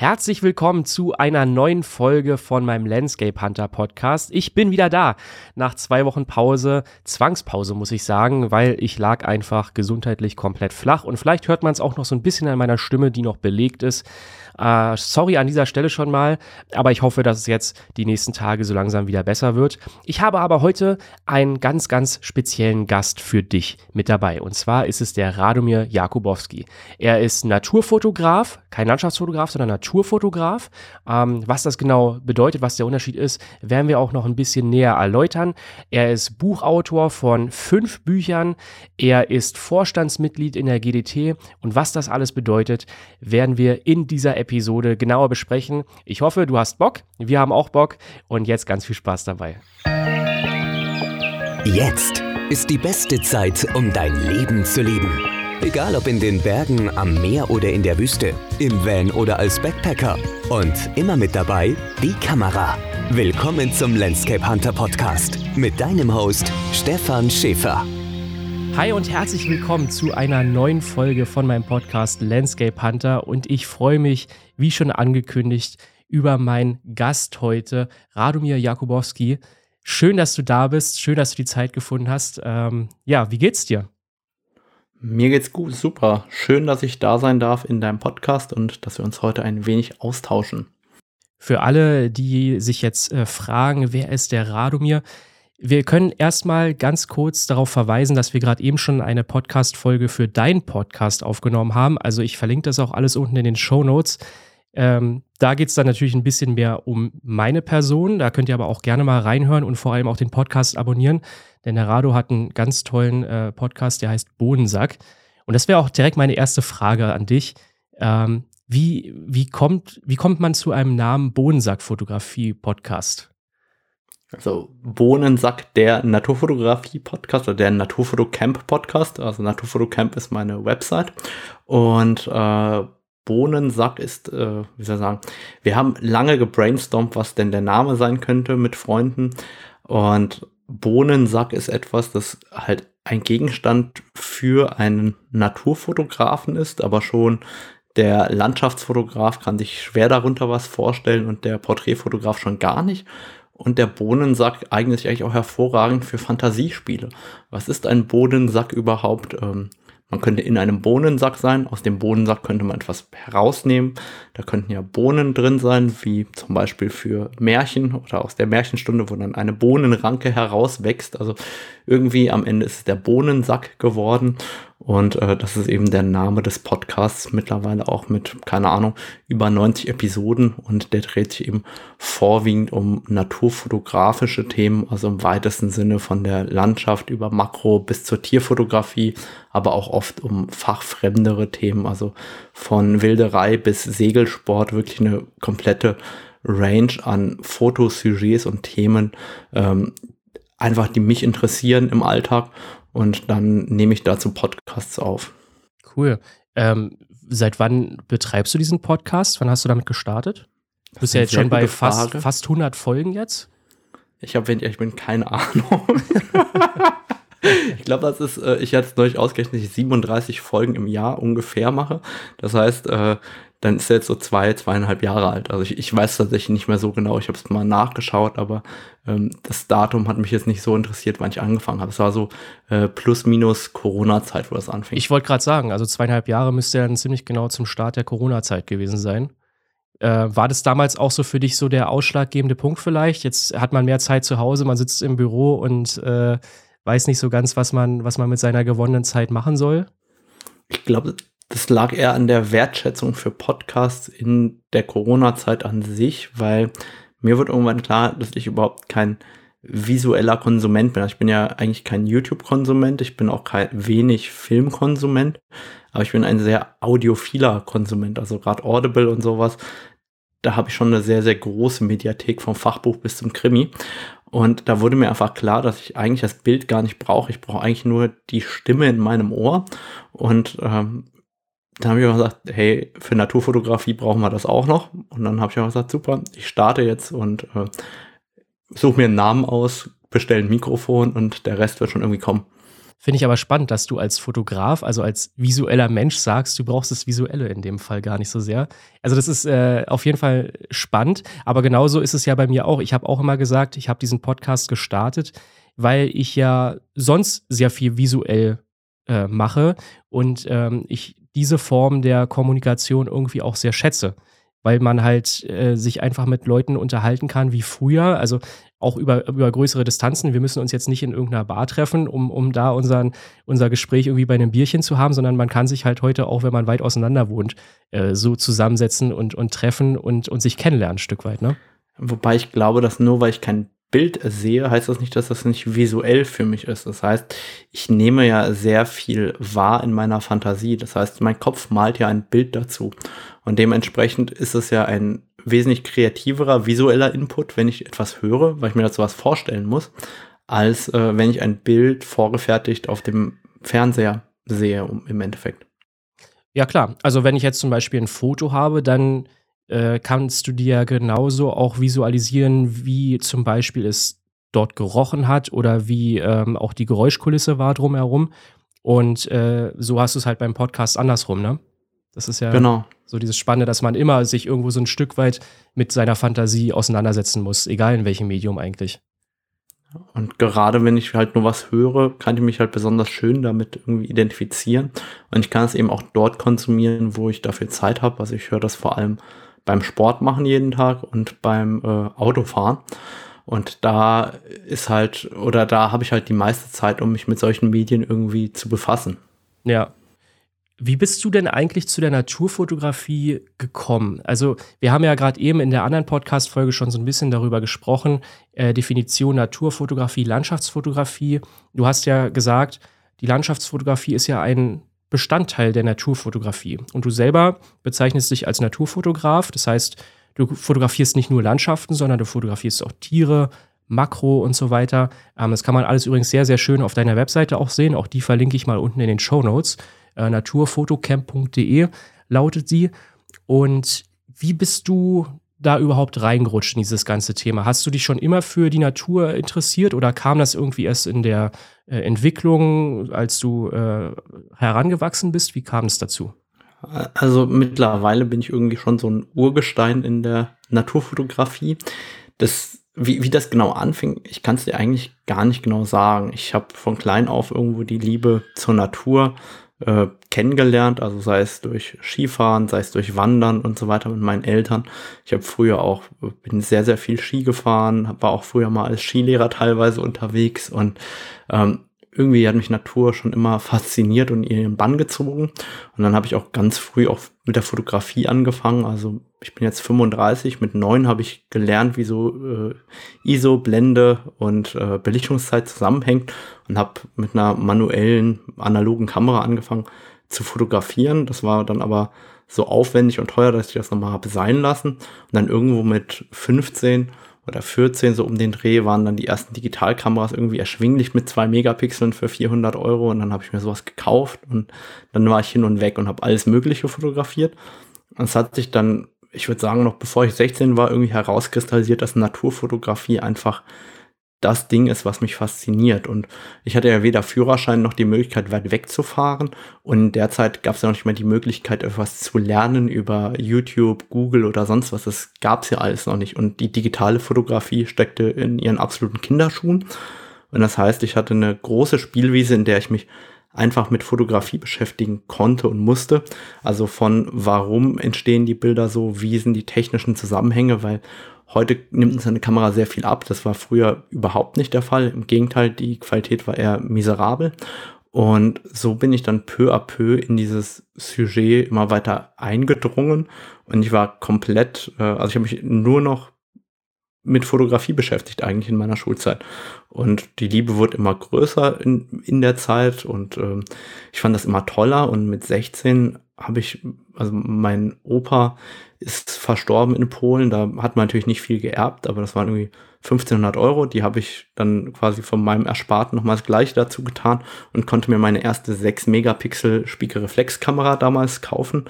Herzlich willkommen zu einer neuen Folge von meinem Landscape Hunter Podcast. Ich bin wieder da nach zwei Wochen Pause, Zwangspause muss ich sagen, weil ich lag einfach gesundheitlich komplett flach und vielleicht hört man es auch noch so ein bisschen an meiner Stimme, die noch belegt ist. Äh, sorry an dieser Stelle schon mal, aber ich hoffe, dass es jetzt die nächsten Tage so langsam wieder besser wird. Ich habe aber heute einen ganz, ganz speziellen Gast für dich mit dabei. Und zwar ist es der Radomir Jakubowski. Er ist Naturfotograf, kein Landschaftsfotograf, sondern Naturfotograf. Ähm, was das genau bedeutet, was der Unterschied ist, werden wir auch noch ein bisschen näher erläutern. Er ist Buchautor von fünf Büchern. Er ist Vorstandsmitglied in der GDT. Und was das alles bedeutet, werden wir in dieser Episode Episode genauer besprechen. Ich hoffe, du hast Bock. Wir haben auch Bock und jetzt ganz viel Spaß dabei. Jetzt ist die beste Zeit, um dein Leben zu leben. Egal ob in den Bergen, am Meer oder in der Wüste, im Van oder als Backpacker. Und immer mit dabei die Kamera. Willkommen zum Landscape Hunter Podcast mit deinem Host Stefan Schäfer. Hi und herzlich willkommen zu einer neuen Folge von meinem Podcast Landscape Hunter und ich freue mich, wie schon angekündigt, über meinen Gast heute, Radomir Jakubowski. Schön, dass du da bist, schön, dass du die Zeit gefunden hast. Ähm, ja, wie geht's dir? Mir geht's gut, super. Schön, dass ich da sein darf in deinem Podcast und dass wir uns heute ein wenig austauschen. Für alle, die sich jetzt äh, fragen, wer ist der Radomir? Wir können erstmal ganz kurz darauf verweisen, dass wir gerade eben schon eine Podcast-Folge für deinen Podcast aufgenommen haben. Also ich verlinke das auch alles unten in den Show Notes. Ähm, da geht es dann natürlich ein bisschen mehr um meine Person. Da könnt ihr aber auch gerne mal reinhören und vor allem auch den Podcast abonnieren. Denn der Rado hat einen ganz tollen äh, Podcast, der heißt Bodensack. Und das wäre auch direkt meine erste Frage an dich. Ähm, wie, wie, kommt, wie kommt man zu einem Namen Bodensack-Fotografie-Podcast? Also Bohnensack, der Naturfotografie-Podcast oder der Naturfotocamp-Podcast. Also Naturfotocamp ist meine Website. Und äh, Bohnensack ist, äh, wie soll ich sagen, wir haben lange gebrainstormt, was denn der Name sein könnte mit Freunden. Und Bohnensack ist etwas, das halt ein Gegenstand für einen Naturfotografen ist, aber schon der Landschaftsfotograf kann sich schwer darunter was vorstellen und der Porträtfotograf schon gar nicht. Und der Bohnensack eignet sich eigentlich auch hervorragend für Fantasiespiele. Was ist ein Bohnensack überhaupt? Ähm, man könnte in einem Bohnensack sein. Aus dem Bohnensack könnte man etwas herausnehmen. Da könnten ja Bohnen drin sein, wie zum Beispiel für Märchen oder aus der Märchenstunde, wo dann eine Bohnenranke herauswächst. Also irgendwie am Ende ist es der Bohnensack geworden. Und äh, das ist eben der Name des Podcasts mittlerweile auch mit, keine Ahnung, über 90 Episoden. Und der dreht sich eben vorwiegend um naturfotografische Themen, also im weitesten Sinne von der Landschaft über Makro bis zur Tierfotografie, aber auch oft um fachfremdere Themen, also von Wilderei bis Segelsport, wirklich eine komplette Range an Fotosujets und Themen, ähm, einfach die mich interessieren im Alltag und dann nehme ich dazu Podcasts auf. Cool. Ähm, seit wann betreibst du diesen Podcast? Wann hast du damit gestartet? Du bist ja jetzt schon bei fast, fast 100 Folgen jetzt. Ich habe, ich bin, keine Ahnung. ich glaube, das ist, äh, ich hatte es neulich ausgerechnet, ich 37 Folgen im Jahr ungefähr mache. Das heißt, äh, dann ist er jetzt so zwei, zweieinhalb Jahre alt. Also ich, ich weiß tatsächlich nicht mehr so genau, ich habe es mal nachgeschaut, aber ähm, das Datum hat mich jetzt nicht so interessiert, wann ich angefangen habe. Es war so äh, plus minus Corona-Zeit, wo das anfing. Ich wollte gerade sagen, also zweieinhalb Jahre müsste dann ziemlich genau zum Start der Corona-Zeit gewesen sein. Äh, war das damals auch so für dich so der ausschlaggebende Punkt vielleicht? Jetzt hat man mehr Zeit zu Hause, man sitzt im Büro und äh, weiß nicht so ganz, was man, was man mit seiner gewonnenen Zeit machen soll? Ich glaube, das lag eher an der Wertschätzung für Podcasts in der Corona-Zeit an sich, weil mir wird irgendwann klar, dass ich überhaupt kein visueller Konsument bin. Also ich bin ja eigentlich kein YouTube-Konsument, ich bin auch kein wenig Filmkonsument, aber ich bin ein sehr audiophiler Konsument, also gerade Audible und sowas. Da habe ich schon eine sehr, sehr große Mediathek vom Fachbuch bis zum Krimi. Und da wurde mir einfach klar, dass ich eigentlich das Bild gar nicht brauche. Ich brauche eigentlich nur die Stimme in meinem Ohr. Und ähm, dann habe ich auch gesagt, hey, für Naturfotografie brauchen wir das auch noch. Und dann habe ich auch gesagt, super, ich starte jetzt und äh, suche mir einen Namen aus, bestelle ein Mikrofon und der Rest wird schon irgendwie kommen. Finde ich aber spannend, dass du als Fotograf, also als visueller Mensch sagst, du brauchst das Visuelle in dem Fall gar nicht so sehr. Also das ist äh, auf jeden Fall spannend, aber genauso ist es ja bei mir auch. Ich habe auch immer gesagt, ich habe diesen Podcast gestartet, weil ich ja sonst sehr viel visuell äh, mache und ähm, ich diese Form der Kommunikation irgendwie auch sehr schätze weil man halt äh, sich einfach mit Leuten unterhalten kann wie früher. Also auch über, über größere Distanzen. Wir müssen uns jetzt nicht in irgendeiner Bar treffen, um, um da unseren, unser Gespräch irgendwie bei einem Bierchen zu haben, sondern man kann sich halt heute, auch wenn man weit auseinander wohnt, äh, so zusammensetzen und, und treffen und, und sich kennenlernen ein Stück weit, ne? Wobei ich glaube, dass nur weil ich kein Bild sehe, heißt das nicht, dass das nicht visuell für mich ist. Das heißt, ich nehme ja sehr viel wahr in meiner Fantasie. Das heißt, mein Kopf malt ja ein Bild dazu. Und dementsprechend ist es ja ein wesentlich kreativerer visueller Input, wenn ich etwas höre, weil ich mir dazu was vorstellen muss, als äh, wenn ich ein Bild vorgefertigt auf dem Fernseher sehe um, im Endeffekt. Ja klar, also wenn ich jetzt zum Beispiel ein Foto habe, dann äh, kannst du dir genauso auch visualisieren, wie zum Beispiel es dort gerochen hat oder wie ähm, auch die Geräuschkulisse war drumherum. Und äh, so hast du es halt beim Podcast andersrum, ne? Das ist ja genau. so dieses Spannende, dass man immer sich irgendwo so ein Stück weit mit seiner Fantasie auseinandersetzen muss, egal in welchem Medium eigentlich. Und gerade wenn ich halt nur was höre, kann ich mich halt besonders schön damit irgendwie identifizieren. Und ich kann es eben auch dort konsumieren, wo ich dafür Zeit habe. Also ich höre das vor allem beim Sport machen jeden Tag und beim äh, Autofahren. Und da ist halt, oder da habe ich halt die meiste Zeit, um mich mit solchen Medien irgendwie zu befassen. Ja. Wie bist du denn eigentlich zu der Naturfotografie gekommen? Also, wir haben ja gerade eben in der anderen Podcast-Folge schon so ein bisschen darüber gesprochen, äh, Definition Naturfotografie, Landschaftsfotografie. Du hast ja gesagt, die Landschaftsfotografie ist ja ein Bestandteil der Naturfotografie. Und du selber bezeichnest dich als Naturfotograf. Das heißt, du fotografierst nicht nur Landschaften, sondern du fotografierst auch Tiere, Makro und so weiter. Ähm, das kann man alles übrigens sehr, sehr schön auf deiner Webseite auch sehen. Auch die verlinke ich mal unten in den Show Notes. Äh, naturfotocamp.de lautet sie. Und wie bist du da überhaupt reingerutscht in dieses ganze Thema? Hast du dich schon immer für die Natur interessiert oder kam das irgendwie erst in der äh, Entwicklung, als du äh, herangewachsen bist? Wie kam es dazu? Also mittlerweile bin ich irgendwie schon so ein Urgestein in der Naturfotografie. Das, wie, wie das genau anfing, ich kann es dir eigentlich gar nicht genau sagen. Ich habe von klein auf irgendwo die Liebe zur Natur äh, kennengelernt, also sei es durch Skifahren, sei es durch Wandern und so weiter mit meinen Eltern. Ich habe früher auch, bin sehr, sehr viel Ski gefahren, war auch früher mal als Skilehrer teilweise unterwegs und ähm, irgendwie hat mich Natur schon immer fasziniert und ihren Bann gezogen. Und dann habe ich auch ganz früh auch mit der Fotografie angefangen. Also ich bin jetzt 35, mit neun habe ich gelernt, wie so äh, ISO, Blende und äh, Belichtungszeit zusammenhängt und habe mit einer manuellen, analogen Kamera angefangen zu fotografieren. Das war dann aber so aufwendig und teuer, dass ich das nochmal habe sein lassen. Und dann irgendwo mit 15 oder 14 so um den Dreh waren dann die ersten Digitalkameras irgendwie erschwinglich mit zwei Megapixeln für 400 Euro und dann habe ich mir sowas gekauft und dann war ich hin und weg und habe alles Mögliche fotografiert. Und es hat sich dann, ich würde sagen, noch bevor ich 16 war, irgendwie herauskristallisiert, dass Naturfotografie einfach das Ding ist, was mich fasziniert. Und ich hatte ja weder Führerschein noch die Möglichkeit, weit wegzufahren. Und in der Zeit gab es ja noch nicht mal die Möglichkeit, etwas zu lernen über YouTube, Google oder sonst was. Das gab es ja alles noch nicht. Und die digitale Fotografie steckte in ihren absoluten Kinderschuhen. Und das heißt, ich hatte eine große Spielwiese, in der ich mich einfach mit Fotografie beschäftigen konnte und musste. Also von warum entstehen die Bilder so, wie sind die technischen Zusammenhänge, weil Heute nimmt uns eine Kamera sehr viel ab. Das war früher überhaupt nicht der Fall. Im Gegenteil, die Qualität war eher miserabel. Und so bin ich dann peu à peu in dieses Sujet immer weiter eingedrungen. Und ich war komplett, äh, also ich habe mich nur noch mit Fotografie beschäftigt eigentlich in meiner Schulzeit. Und die Liebe wurde immer größer in, in der Zeit und äh, ich fand das immer toller. Und mit 16 habe ich, also mein Opa ist verstorben in Polen. Da hat man natürlich nicht viel geerbt, aber das waren irgendwie 1500 Euro. Die habe ich dann quasi von meinem Ersparten nochmals gleich dazu getan und konnte mir meine erste 6 Megapixel Spiegelreflexkamera damals kaufen.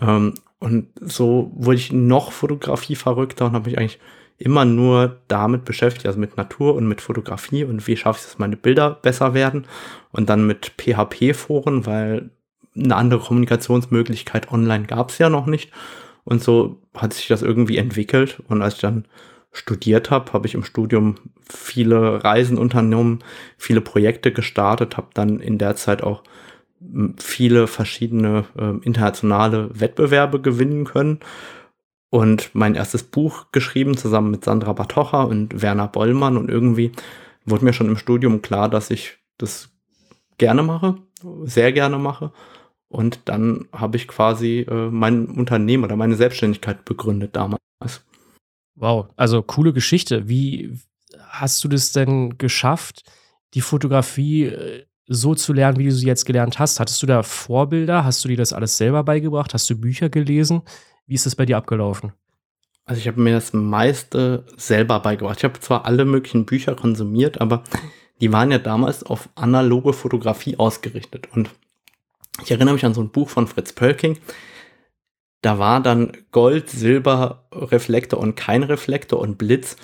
Ähm, und so wurde ich noch Fotografie verrückter und habe mich eigentlich immer nur damit beschäftigt, also mit Natur und mit Fotografie und wie schaffe ich es, dass meine Bilder besser werden und dann mit PHP-Foren, weil eine andere Kommunikationsmöglichkeit online gab es ja noch nicht. Und so hat sich das irgendwie entwickelt. Und als ich dann studiert habe, habe ich im Studium viele Reisen unternommen, viele Projekte gestartet, habe dann in der Zeit auch viele verschiedene äh, internationale Wettbewerbe gewinnen können. Und mein erstes Buch geschrieben zusammen mit Sandra Batocha und Werner Bollmann. Und irgendwie wurde mir schon im Studium klar, dass ich das gerne mache, sehr gerne mache und dann habe ich quasi äh, mein Unternehmen oder meine Selbstständigkeit begründet damals. Wow, also coole Geschichte. Wie hast du das denn geschafft, die Fotografie äh, so zu lernen, wie du sie jetzt gelernt hast? Hattest du da Vorbilder? Hast du dir das alles selber beigebracht? Hast du Bücher gelesen? Wie ist das bei dir abgelaufen? Also ich habe mir das meiste selber beigebracht. Ich habe zwar alle möglichen Bücher konsumiert, aber die waren ja damals auf analoge Fotografie ausgerichtet. Und ich erinnere mich an so ein Buch von Fritz Pölking. Da war dann Gold, Silber, Reflektor und kein Reflektor und Blitz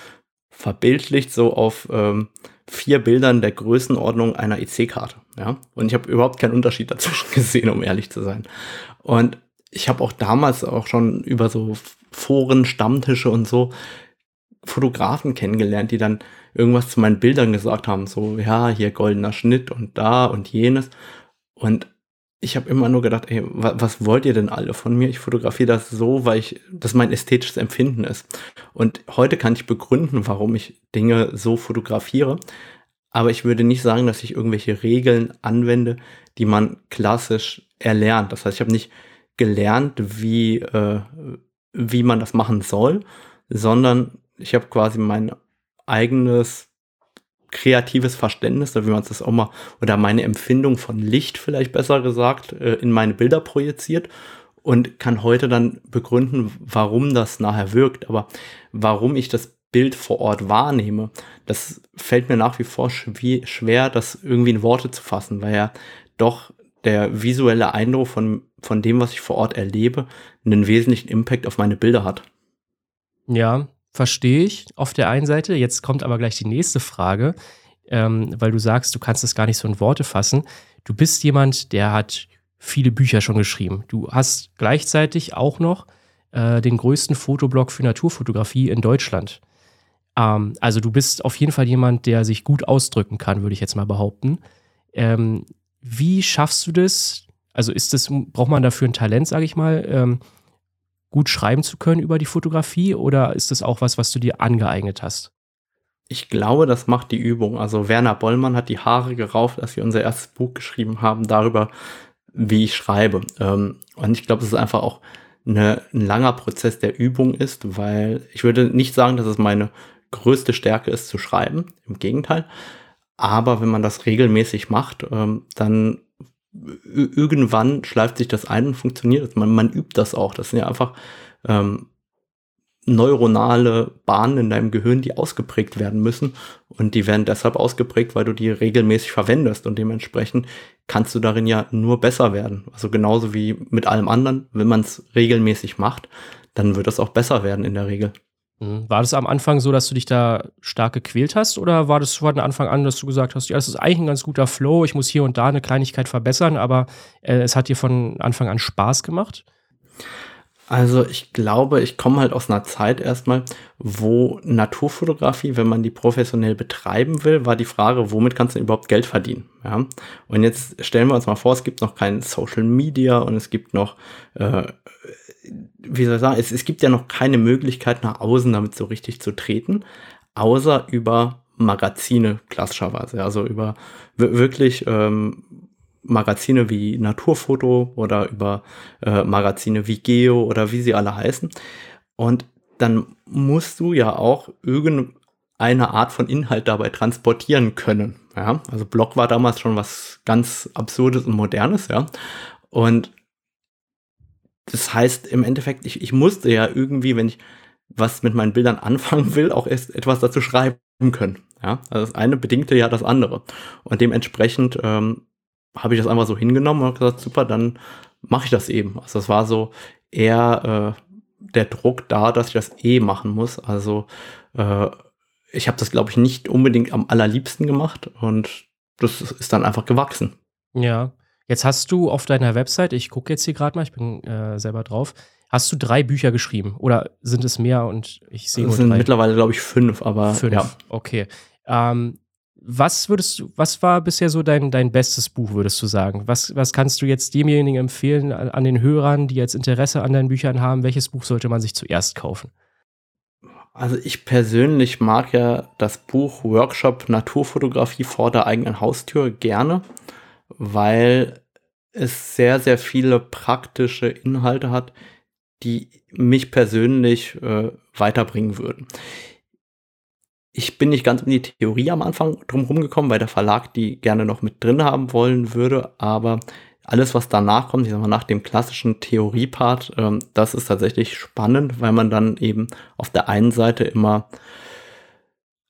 verbildlicht so auf ähm, vier Bildern der Größenordnung einer EC-Karte. Ja? Und ich habe überhaupt keinen Unterschied dazwischen gesehen, um ehrlich zu sein. Und ich habe auch damals auch schon über so Foren, Stammtische und so Fotografen kennengelernt, die dann irgendwas zu meinen Bildern gesagt haben, so ja, hier goldener Schnitt und da und jenes. Und ich habe immer nur gedacht, ey, was wollt ihr denn alle von mir? Ich fotografiere das so, weil ich das mein ästhetisches Empfinden ist. Und heute kann ich begründen, warum ich Dinge so fotografiere. Aber ich würde nicht sagen, dass ich irgendwelche Regeln anwende, die man klassisch erlernt. Das heißt, ich habe nicht gelernt, wie, äh, wie man das machen soll, sondern ich habe quasi mein eigenes kreatives Verständnis, wie man das auch mal, oder meine Empfindung von Licht vielleicht besser gesagt, äh, in meine Bilder projiziert und kann heute dann begründen, warum das nachher wirkt. Aber warum ich das Bild vor Ort wahrnehme, das fällt mir nach wie vor schwer, das irgendwie in Worte zu fassen, weil ja doch der visuelle Eindruck von, von dem, was ich vor Ort erlebe, einen wesentlichen Impact auf meine Bilder hat. Ja, verstehe ich auf der einen Seite. Jetzt kommt aber gleich die nächste Frage, ähm, weil du sagst, du kannst es gar nicht so in Worte fassen. Du bist jemand, der hat viele Bücher schon geschrieben. Du hast gleichzeitig auch noch äh, den größten Fotoblog für Naturfotografie in Deutschland. Ähm, also du bist auf jeden Fall jemand, der sich gut ausdrücken kann, würde ich jetzt mal behaupten. Ähm, wie schaffst du das? Also ist das, braucht man dafür ein Talent, sage ich mal? Gut schreiben zu können über die Fotografie oder ist das auch was, was du dir angeeignet hast? Ich glaube, das macht die Übung. Also Werner Bollmann hat die Haare gerauft, als wir unser erstes Buch geschrieben haben, darüber, wie ich schreibe. Ähm, und ich glaube, es ist einfach auch eine, ein langer Prozess der Übung ist, weil ich würde nicht sagen, dass es meine größte Stärke ist zu schreiben. Im Gegenteil. Aber wenn man das regelmäßig macht, ähm, dann irgendwann schleift sich das ein und funktioniert. Man, man übt das auch. Das sind ja einfach ähm, neuronale Bahnen in deinem Gehirn, die ausgeprägt werden müssen. Und die werden deshalb ausgeprägt, weil du die regelmäßig verwendest. Und dementsprechend kannst du darin ja nur besser werden. Also genauso wie mit allem anderen, wenn man es regelmäßig macht, dann wird es auch besser werden in der Regel. Mhm. War das am Anfang so, dass du dich da stark gequält hast oder war das von Anfang an, dass du gesagt hast, ja, das ist eigentlich ein ganz guter Flow, ich muss hier und da eine Kleinigkeit verbessern, aber äh, es hat dir von Anfang an Spaß gemacht? Also ich glaube, ich komme halt aus einer Zeit erstmal, wo Naturfotografie, wenn man die professionell betreiben will, war die Frage, womit kannst du überhaupt Geld verdienen? Ja? Und jetzt stellen wir uns mal vor, es gibt noch kein Social Media und es gibt noch äh, wie soll ich sagen, es, es gibt ja noch keine Möglichkeit nach außen damit so richtig zu treten, außer über Magazine klassischerweise, also über wirklich ähm, Magazine wie Naturfoto oder über äh, Magazine wie Geo oder wie sie alle heißen. Und dann musst du ja auch irgendeine Art von Inhalt dabei transportieren können. Ja, also Blog war damals schon was ganz Absurdes und Modernes, ja. Und das heißt im Endeffekt, ich, ich musste ja irgendwie, wenn ich was mit meinen Bildern anfangen will, auch erst etwas dazu schreiben können. Ja, also das eine bedingte ja das andere. Und dementsprechend ähm, habe ich das einfach so hingenommen und gesagt, super, dann mache ich das eben. Also das war so eher äh, der Druck da, dass ich das eh machen muss. Also äh, ich habe das, glaube ich, nicht unbedingt am allerliebsten gemacht und das ist dann einfach gewachsen. Ja. Jetzt hast du auf deiner Website, ich gucke jetzt hier gerade mal, ich bin äh, selber drauf, hast du drei Bücher geschrieben oder sind es mehr und ich sehe nur Es sind drei? mittlerweile, glaube ich, fünf, aber Fünf. ja. Okay. Ähm, was würdest du, was war bisher so dein, dein bestes Buch, würdest du sagen? Was, was kannst du jetzt demjenigen empfehlen, an, an den Hörern, die jetzt Interesse an deinen Büchern haben? Welches Buch sollte man sich zuerst kaufen? Also ich persönlich mag ja das Buch Workshop Naturfotografie vor der eigenen Haustür gerne, weil es sehr, sehr viele praktische Inhalte hat, die mich persönlich äh, weiterbringen würden. Ich bin nicht ganz in die Theorie am Anfang drumherum gekommen, weil der Verlag die gerne noch mit drin haben wollen würde, aber alles, was danach kommt, ich sag mal, nach dem klassischen Theoriepart, ähm, das ist tatsächlich spannend, weil man dann eben auf der einen Seite immer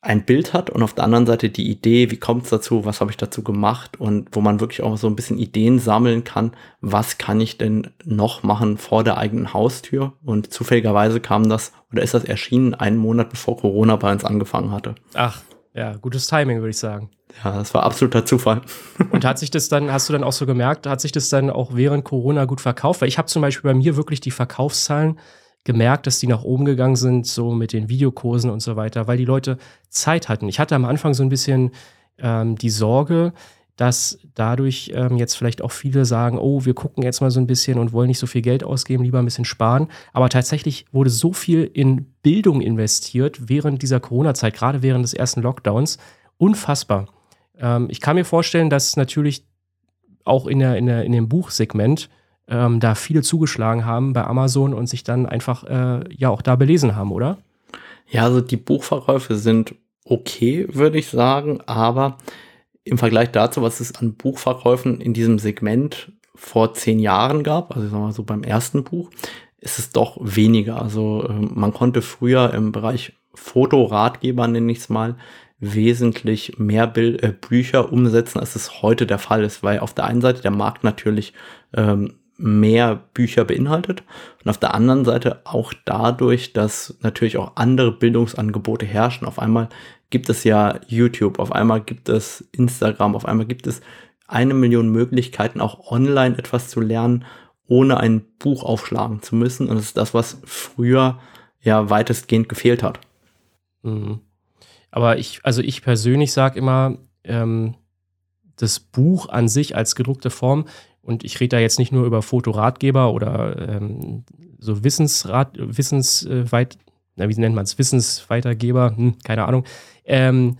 ein Bild hat und auf der anderen Seite die Idee, wie kommt es dazu, was habe ich dazu gemacht und wo man wirklich auch so ein bisschen Ideen sammeln kann, was kann ich denn noch machen vor der eigenen Haustür. Und zufälligerweise kam das oder ist das erschienen einen Monat bevor Corona bei uns angefangen hatte. Ach, ja, gutes Timing, würde ich sagen. Ja, das war absoluter Zufall. Und hat sich das dann, hast du dann auch so gemerkt, hat sich das dann auch während Corona gut verkauft? Weil ich habe zum Beispiel bei mir wirklich die Verkaufszahlen gemerkt, dass die nach oben gegangen sind, so mit den Videokursen und so weiter, weil die Leute Zeit hatten. Ich hatte am Anfang so ein bisschen ähm, die Sorge, dass dadurch ähm, jetzt vielleicht auch viele sagen, oh, wir gucken jetzt mal so ein bisschen und wollen nicht so viel Geld ausgeben, lieber ein bisschen sparen. Aber tatsächlich wurde so viel in Bildung investiert während dieser Corona-Zeit, gerade während des ersten Lockdowns. Unfassbar. Ähm, ich kann mir vorstellen, dass natürlich auch in, der, in, der, in dem Buchsegment ähm, da viele zugeschlagen haben bei Amazon und sich dann einfach äh, ja auch da belesen haben, oder? Ja, also die Buchverkäufe sind okay, würde ich sagen, aber im Vergleich dazu, was es an Buchverkäufen in diesem Segment vor zehn Jahren gab, also ich sag mal so beim ersten Buch, ist es doch weniger. Also äh, man konnte früher im Bereich Fotoratgeber, nenne ich es mal, wesentlich mehr Bild, äh, Bücher umsetzen, als es heute der Fall ist, weil auf der einen Seite der Markt natürlich ähm, mehr Bücher beinhaltet und auf der anderen Seite auch dadurch, dass natürlich auch andere Bildungsangebote herrschen. Auf einmal gibt es ja YouTube, auf einmal gibt es Instagram, auf einmal gibt es eine Million Möglichkeiten, auch online etwas zu lernen, ohne ein Buch aufschlagen zu müssen. Und das ist das, was früher ja weitestgehend gefehlt hat. Mhm. Aber ich, also ich persönlich sage immer, ähm, das Buch an sich als gedruckte Form, und ich rede da jetzt nicht nur über Fotoratgeber oder ähm, so Wissensrat, Wissensweit, na, wie nennt man es, Wissensweitergeber, hm, keine Ahnung. Ähm,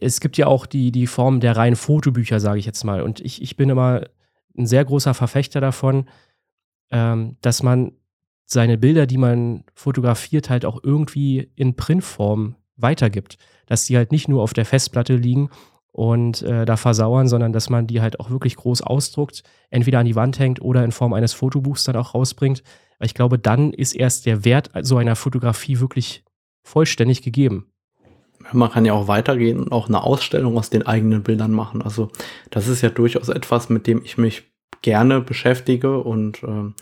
es gibt ja auch die, die Form der reinen Fotobücher, sage ich jetzt mal. Und ich, ich bin immer ein sehr großer Verfechter davon, ähm, dass man seine Bilder, die man fotografiert, halt auch irgendwie in Printform weitergibt. Dass die halt nicht nur auf der Festplatte liegen und äh, da versauern, sondern dass man die halt auch wirklich groß ausdruckt, entweder an die Wand hängt oder in Form eines Fotobuchs dann auch rausbringt. Weil ich glaube, dann ist erst der Wert so einer Fotografie wirklich vollständig gegeben. Man kann ja auch weitergehen und auch eine Ausstellung aus den eigenen Bildern machen. Also das ist ja durchaus etwas, mit dem ich mich gerne beschäftige und äh,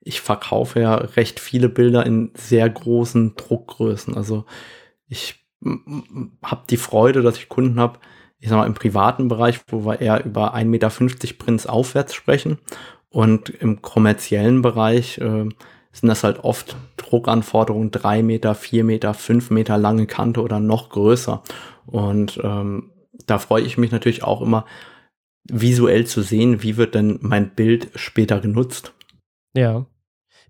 ich verkaufe ja recht viele Bilder in sehr großen Druckgrößen. Also ich habe die Freude, dass ich Kunden habe, ich sag mal, im privaten Bereich, wo wir eher über 1,50 Meter Prints aufwärts sprechen. Und im kommerziellen Bereich äh, sind das halt oft Druckanforderungen, drei Meter, vier Meter, fünf Meter lange Kante oder noch größer. Und ähm, da freue ich mich natürlich auch immer, visuell zu sehen, wie wird denn mein Bild später genutzt. Ja.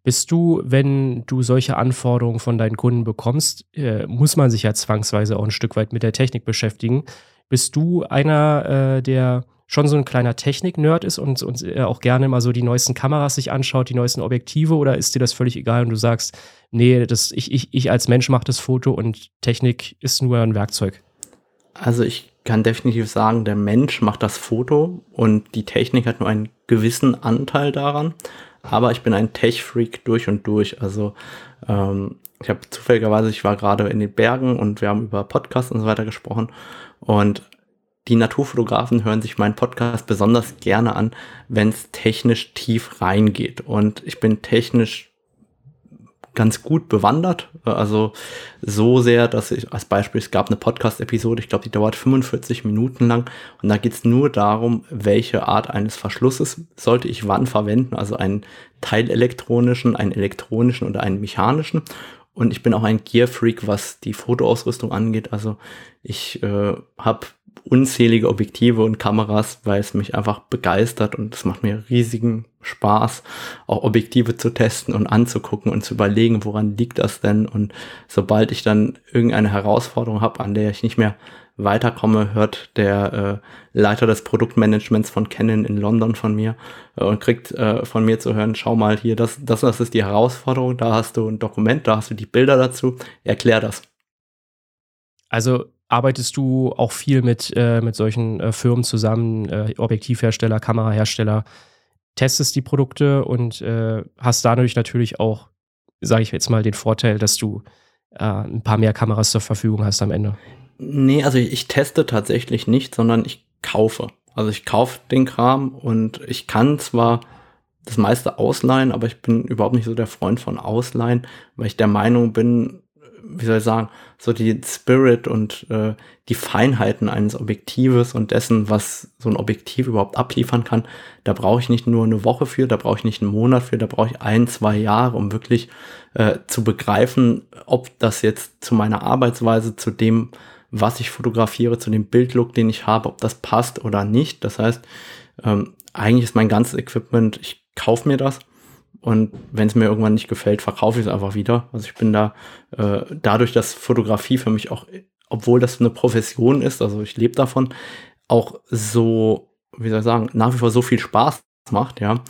Bist du, wenn du solche Anforderungen von deinen Kunden bekommst, äh, muss man sich ja zwangsweise auch ein Stück weit mit der Technik beschäftigen. Bist du einer, äh, der schon so ein kleiner Technik-Nerd ist und, und äh, auch gerne mal so die neuesten Kameras sich anschaut, die neuesten Objektive, oder ist dir das völlig egal und du sagst, nee, das, ich, ich, ich als Mensch mache das Foto und Technik ist nur ein Werkzeug? Also ich kann definitiv sagen, der Mensch macht das Foto und die Technik hat nur einen gewissen Anteil daran. Aber ich bin ein Tech-Freak durch und durch. Also ähm, ich habe zufälligerweise, ich war gerade in den Bergen und wir haben über Podcasts und so weiter gesprochen. Und die Naturfotografen hören sich meinen Podcast besonders gerne an, wenn es technisch tief reingeht. Und ich bin technisch ganz gut bewandert. Also so sehr, dass ich als Beispiel, es gab eine Podcast-Episode, ich glaube, die dauert 45 Minuten lang und da geht es nur darum, welche Art eines Verschlusses sollte ich wann verwenden, also einen teilelektronischen, einen elektronischen oder einen mechanischen. Und ich bin auch ein Gear-Freak, was die Fotoausrüstung angeht. Also ich äh, habe unzählige Objektive und Kameras, weil es mich einfach begeistert und es macht mir riesigen Spaß, auch Objektive zu testen und anzugucken und zu überlegen, woran liegt das denn. Und sobald ich dann irgendeine Herausforderung habe, an der ich nicht mehr weiterkomme, hört der äh, Leiter des Produktmanagements von Canon in London von mir äh, und kriegt äh, von mir zu hören, schau mal hier, das, das, das ist die Herausforderung, da hast du ein Dokument, da hast du die Bilder dazu, erklär das. Also arbeitest du auch viel mit, äh, mit solchen äh, Firmen zusammen, äh, Objektivhersteller, Kamerahersteller, testest die Produkte und hast dadurch natürlich auch, sage ich jetzt mal, den Vorteil, dass du ein paar mehr Kameras zur Verfügung hast am Ende. Nee, also ich, teste tatsächlich nicht, sondern ich kaufe. Also ich kaufe den Kram und ich kann zwar das meiste ausleihen, aber ich bin überhaupt nicht so der Freund von Ausleihen, weil ich der Meinung bin, wie soll ich sagen, so die Spirit und äh, die Feinheiten eines Objektives und dessen, was so ein Objektiv überhaupt abliefern kann, da brauche ich nicht nur eine Woche für, da brauche ich nicht einen Monat für, da brauche ich ein, zwei Jahre, um wirklich äh, zu begreifen, ob das jetzt zu meiner Arbeitsweise, zu dem, was ich fotografiere, zu dem Bildlook, den ich habe, ob das passt oder nicht. Das heißt, ähm, eigentlich ist mein ganzes Equipment, ich kaufe mir das und wenn es mir irgendwann nicht gefällt, verkaufe ich es einfach wieder. Also ich bin da äh, dadurch, dass Fotografie für mich auch, obwohl das eine Profession ist, also ich lebe davon, auch so, wie soll ich sagen, nach wie vor so viel Spaß macht, ja,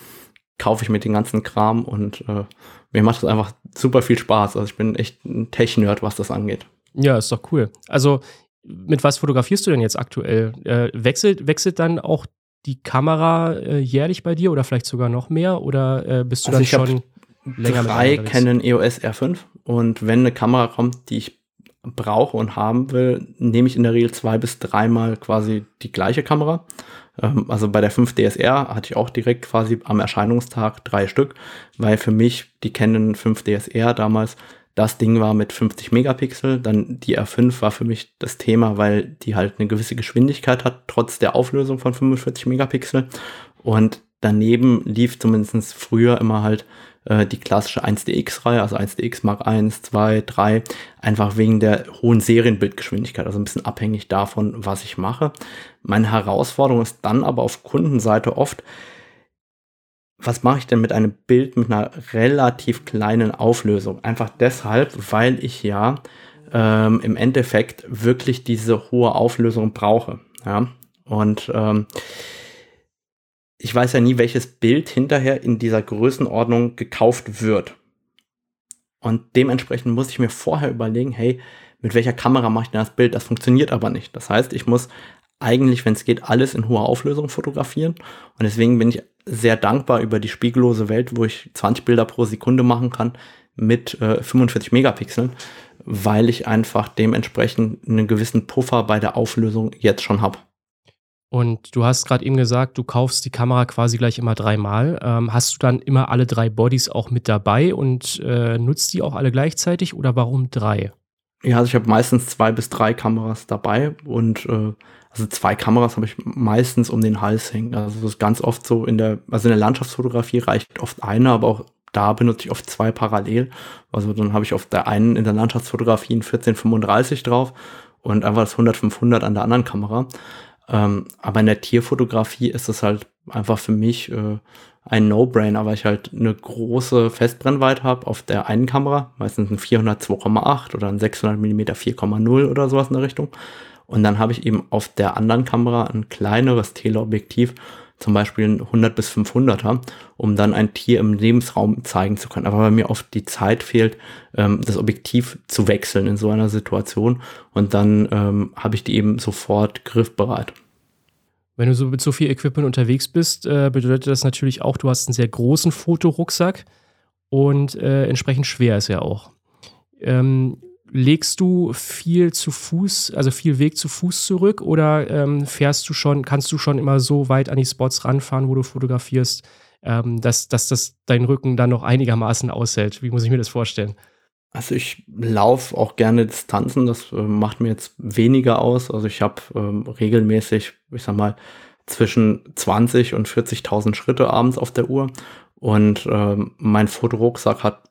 kaufe ich mit den ganzen Kram und äh, mir macht es einfach super viel Spaß. Also ich bin echt ein Tech-Nerd, was das angeht. Ja, ist doch cool. Also mit was fotografierst du denn jetzt aktuell? Äh, wechselt, wechselt dann auch die Kamera äh, jährlich bei dir oder vielleicht sogar noch mehr? Oder äh, bist du also dann schon länger drei mit Canon EOS R5 und wenn eine Kamera kommt, die ich brauche und haben will, nehme ich in der Regel zwei bis dreimal quasi die gleiche Kamera. Ähm, also bei der 5 DSR hatte ich auch direkt quasi am Erscheinungstag drei Stück, weil für mich die Canon 5 DSR damals das Ding war mit 50 Megapixel. Dann die R5 war für mich das Thema, weil die halt eine gewisse Geschwindigkeit hat, trotz der Auflösung von 45 Megapixel. Und daneben lief zumindest früher immer halt äh, die klassische 1DX-Reihe, also 1DX Mark 1, 2, 3, einfach wegen der hohen Serienbildgeschwindigkeit, also ein bisschen abhängig davon, was ich mache. Meine Herausforderung ist dann aber auf Kundenseite oft, was mache ich denn mit einem Bild mit einer relativ kleinen Auflösung? Einfach deshalb, weil ich ja ähm, im Endeffekt wirklich diese hohe Auflösung brauche. Ja? Und ähm, ich weiß ja nie, welches Bild hinterher in dieser Größenordnung gekauft wird. Und dementsprechend muss ich mir vorher überlegen, hey, mit welcher Kamera mache ich denn das Bild? Das funktioniert aber nicht. Das heißt, ich muss eigentlich, wenn es geht, alles in hoher Auflösung fotografieren. Und deswegen bin ich sehr dankbar über die spiegellose Welt, wo ich 20 Bilder pro Sekunde machen kann mit äh, 45 Megapixeln, weil ich einfach dementsprechend einen gewissen Puffer bei der Auflösung jetzt schon habe. Und du hast gerade eben gesagt, du kaufst die Kamera quasi gleich immer dreimal. Ähm, hast du dann immer alle drei Bodies auch mit dabei und äh, nutzt die auch alle gleichzeitig oder warum drei? Ja, also ich habe meistens zwei bis drei Kameras dabei und äh, also zwei Kameras habe ich meistens um den Hals hängen. Also das ist ganz oft so in der, also in der Landschaftsfotografie reicht oft eine, aber auch da benutze ich oft zwei parallel. Also dann habe ich auf der einen in der Landschaftsfotografie ein 1435 drauf und einfach das 100-500 an der anderen Kamera. Ähm, aber in der Tierfotografie ist es halt einfach für mich äh, ein No-Brainer, weil ich halt eine große Festbrennweite habe auf der einen Kamera, meistens ein 400 2,8 oder ein 600 mm 4,0 oder sowas in der Richtung. Und dann habe ich eben auf der anderen Kamera ein kleineres Teleobjektiv, zum Beispiel ein 100 bis 500er, um dann ein Tier im Lebensraum zeigen zu können. Aber weil mir oft die Zeit fehlt, ähm, das Objektiv zu wechseln in so einer Situation. Und dann ähm, habe ich die eben sofort griffbereit. Wenn du so mit so viel Equipment unterwegs bist, äh, bedeutet das natürlich auch, du hast einen sehr großen Fotorucksack und äh, entsprechend schwer ist er auch. Ähm, legst du viel zu Fuß, also viel Weg zu Fuß zurück oder ähm, fährst du schon, kannst du schon immer so weit an die Spots ranfahren, wo du fotografierst, ähm, dass, dass das dein Rücken dann noch einigermaßen aushält? Wie muss ich mir das vorstellen? Also ich laufe auch gerne Distanzen, das äh, macht mir jetzt weniger aus. Also ich habe ähm, regelmäßig, ich sag mal, zwischen 20 und 40.000 Schritte abends auf der Uhr. Und ähm, mein Fotorucksack hat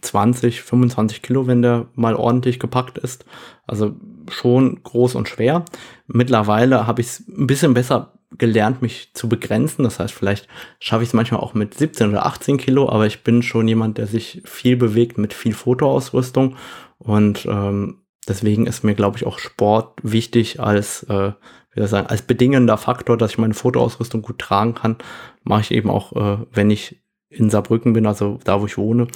20, 25 Kilo, wenn der mal ordentlich gepackt ist. Also schon groß und schwer. Mittlerweile habe ich es ein bisschen besser gelernt, mich zu begrenzen. Das heißt, vielleicht schaffe ich es manchmal auch mit 17 oder 18 Kilo, aber ich bin schon jemand, der sich viel bewegt mit viel Fotoausrüstung. Und ähm, deswegen ist mir, glaube ich, auch Sport wichtig als, äh, wie soll ich sagen, als bedingender Faktor, dass ich meine Fotoausrüstung gut tragen kann. Mache ich eben auch, äh, wenn ich in Saarbrücken bin, also da, wo ich wohne,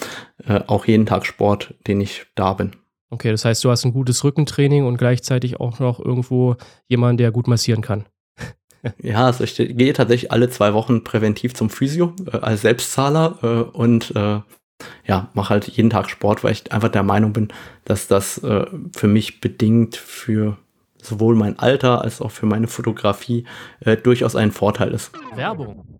äh, auch jeden Tag Sport, den ich da bin. Okay, das heißt, du hast ein gutes Rückentraining und gleichzeitig auch noch irgendwo jemanden, der gut massieren kann. ja, also ich gehe tatsächlich alle zwei Wochen präventiv zum Physio äh, als Selbstzahler äh, und äh, ja, mache halt jeden Tag Sport, weil ich einfach der Meinung bin, dass das äh, für mich bedingt für sowohl mein Alter als auch für meine Fotografie durchaus ein Vorteil ist. Werbung.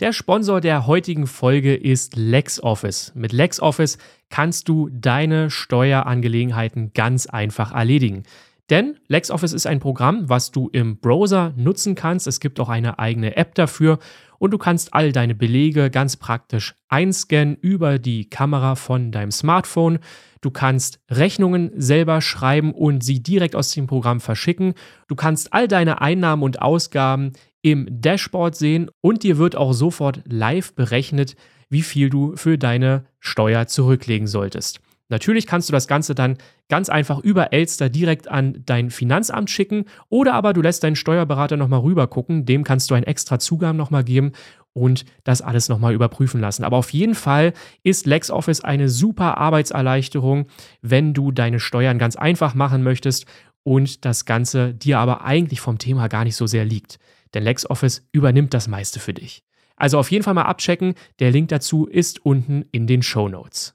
Der Sponsor der heutigen Folge ist LexOffice. Mit LexOffice kannst du deine Steuerangelegenheiten ganz einfach erledigen. Denn LexOffice ist ein Programm, was du im Browser nutzen kannst. Es gibt auch eine eigene App dafür und du kannst all deine Belege ganz praktisch einscannen über die Kamera von deinem Smartphone. Du kannst Rechnungen selber schreiben und sie direkt aus dem Programm verschicken. Du kannst all deine Einnahmen und Ausgaben im Dashboard sehen und dir wird auch sofort live berechnet, wie viel du für deine Steuer zurücklegen solltest. Natürlich kannst du das Ganze dann ganz einfach über Elster direkt an dein Finanzamt schicken oder aber du lässt deinen Steuerberater nochmal rüber gucken, dem kannst du einen extra Zugang nochmal geben und das alles nochmal überprüfen lassen. Aber auf jeden Fall ist LexOffice eine super Arbeitserleichterung, wenn du deine Steuern ganz einfach machen möchtest und das Ganze dir aber eigentlich vom Thema gar nicht so sehr liegt denn LexOffice übernimmt das meiste für dich. Also auf jeden Fall mal abchecken, der Link dazu ist unten in den Show Notes.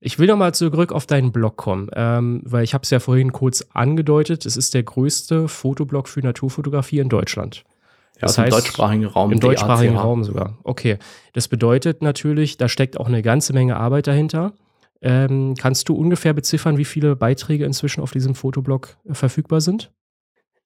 Ich will nochmal zurück auf deinen Blog kommen, ähm, weil ich habe es ja vorhin kurz angedeutet, es ist der größte Fotoblog für Naturfotografie in Deutschland. Das ja, heißt, im deutschsprachigen Raum. Im deutschsprachigen Raum sogar. Okay. Das bedeutet natürlich, da steckt auch eine ganze Menge Arbeit dahinter. Ähm, kannst du ungefähr beziffern, wie viele Beiträge inzwischen auf diesem Fotoblog äh, verfügbar sind?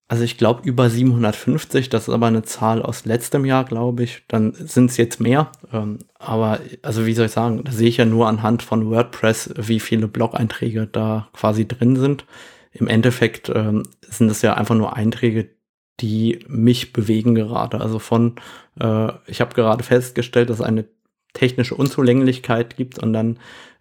Also ich glaube über 750, das ist aber eine Zahl aus letztem Jahr, glaube ich. Dann sind es jetzt mehr. Ähm, aber also wie soll ich sagen, da sehe ich ja nur anhand von WordPress, wie viele Blog-Einträge da quasi drin sind. Im Endeffekt ähm, sind es ja einfach nur Einträge, die mich bewegen gerade. Also von, äh, ich habe gerade festgestellt, dass es eine technische Unzulänglichkeit gibt und dann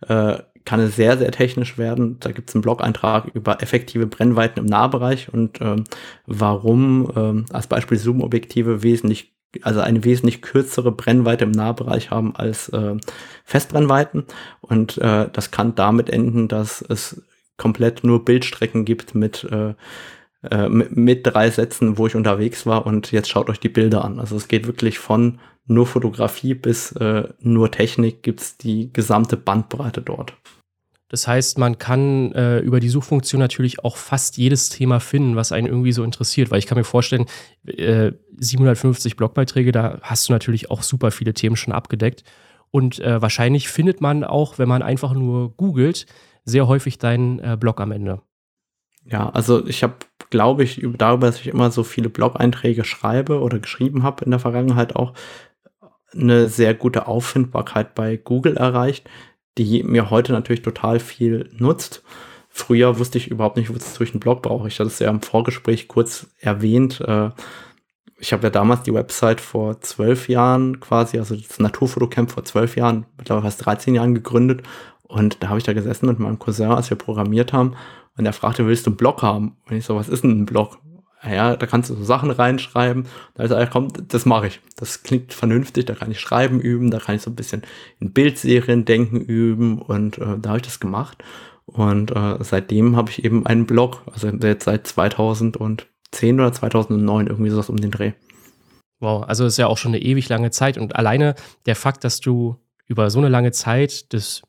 äh, kann es sehr, sehr technisch werden. Da gibt es einen Blog-Eintrag über effektive Brennweiten im Nahbereich und ähm, warum ähm, als Beispiel Zoom-Objektive wesentlich, also eine wesentlich kürzere Brennweite im Nahbereich haben als äh, Festbrennweiten. Und äh, das kann damit enden, dass es komplett nur Bildstrecken gibt mit äh, äh mit, drei Sätzen, wo ich unterwegs war und jetzt schaut euch die Bilder an. Also es geht wirklich von nur Fotografie bis äh, nur Technik gibt's die gesamte Bandbreite dort. Das heißt, man kann äh, über die Suchfunktion natürlich auch fast jedes Thema finden, was einen irgendwie so interessiert, weil ich kann mir vorstellen, äh, 750 Blogbeiträge, da hast du natürlich auch super viele Themen schon abgedeckt. Und äh, wahrscheinlich findet man auch, wenn man einfach nur googelt, sehr häufig deinen äh, Blog am Ende. Ja, also ich habe, glaube ich, darüber, dass ich immer so viele Blog-Einträge schreibe oder geschrieben habe in der Vergangenheit auch, eine sehr gute Auffindbarkeit bei Google erreicht, die mir heute natürlich total viel nutzt. Früher wusste ich überhaupt nicht, wozu ich einen Blog brauche. Ich hatte es ja im Vorgespräch kurz erwähnt. Äh, ich habe ja damals die Website vor zwölf Jahren quasi, also das Naturfotocamp vor zwölf Jahren, mittlerweile fast 13 Jahren gegründet. Und da habe ich da gesessen mit meinem Cousin, als wir programmiert haben. Und er fragte, willst du einen Blog haben? Und ich so, was ist denn ein Blog? Ja, da kannst du so Sachen reinschreiben. Da ist er, komm, das mache ich. Das klingt vernünftig, da kann ich Schreiben üben, da kann ich so ein bisschen in Bildserien denken üben und äh, da habe ich das gemacht. Und äh, seitdem habe ich eben einen Blog, also jetzt seit 2010 oder 2009 irgendwie sowas um den Dreh. Wow, also ist ja auch schon eine ewig lange Zeit und alleine der Fakt, dass du über so eine lange Zeit das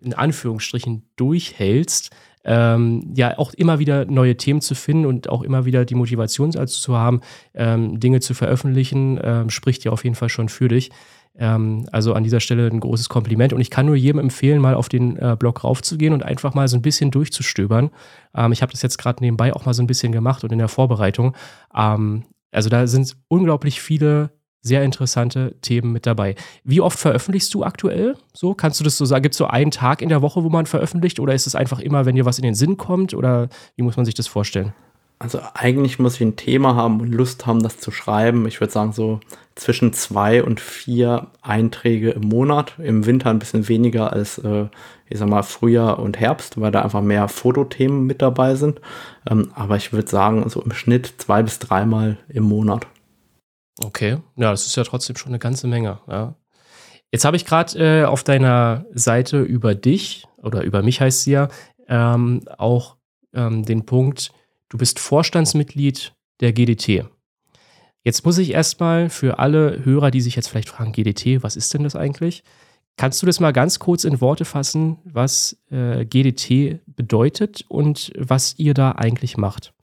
in Anführungsstrichen durchhältst, ähm, ja auch immer wieder neue Themen zu finden und auch immer wieder die Motivation also zu haben, ähm, Dinge zu veröffentlichen, ähm, spricht ja auf jeden Fall schon für dich. Ähm, also an dieser Stelle ein großes Kompliment und ich kann nur jedem empfehlen, mal auf den äh, Blog raufzugehen und einfach mal so ein bisschen durchzustöbern. Ähm, ich habe das jetzt gerade nebenbei auch mal so ein bisschen gemacht und in der Vorbereitung. Ähm, also da sind unglaublich viele sehr interessante Themen mit dabei. Wie oft veröffentlichst du aktuell? So, kannst du das so sagen? Gibt es so einen Tag in der Woche, wo man veröffentlicht oder ist es einfach immer, wenn dir was in den Sinn kommt oder wie muss man sich das vorstellen? Also eigentlich muss ich ein Thema haben und Lust haben, das zu schreiben. Ich würde sagen so zwischen zwei und vier Einträge im Monat. Im Winter ein bisschen weniger als, äh, ich sag mal, Frühjahr und Herbst, weil da einfach mehr Fotothemen mit dabei sind. Ähm, aber ich würde sagen, so im Schnitt zwei bis dreimal im Monat. Okay, ja, das ist ja trotzdem schon eine ganze Menge. Ja. Jetzt habe ich gerade äh, auf deiner Seite über dich oder über mich heißt sie ja ähm, auch ähm, den Punkt, du bist Vorstandsmitglied der GDT. Jetzt muss ich erstmal für alle Hörer, die sich jetzt vielleicht fragen, GDT, was ist denn das eigentlich? Kannst du das mal ganz kurz in Worte fassen, was äh, GDT bedeutet und was ihr da eigentlich macht?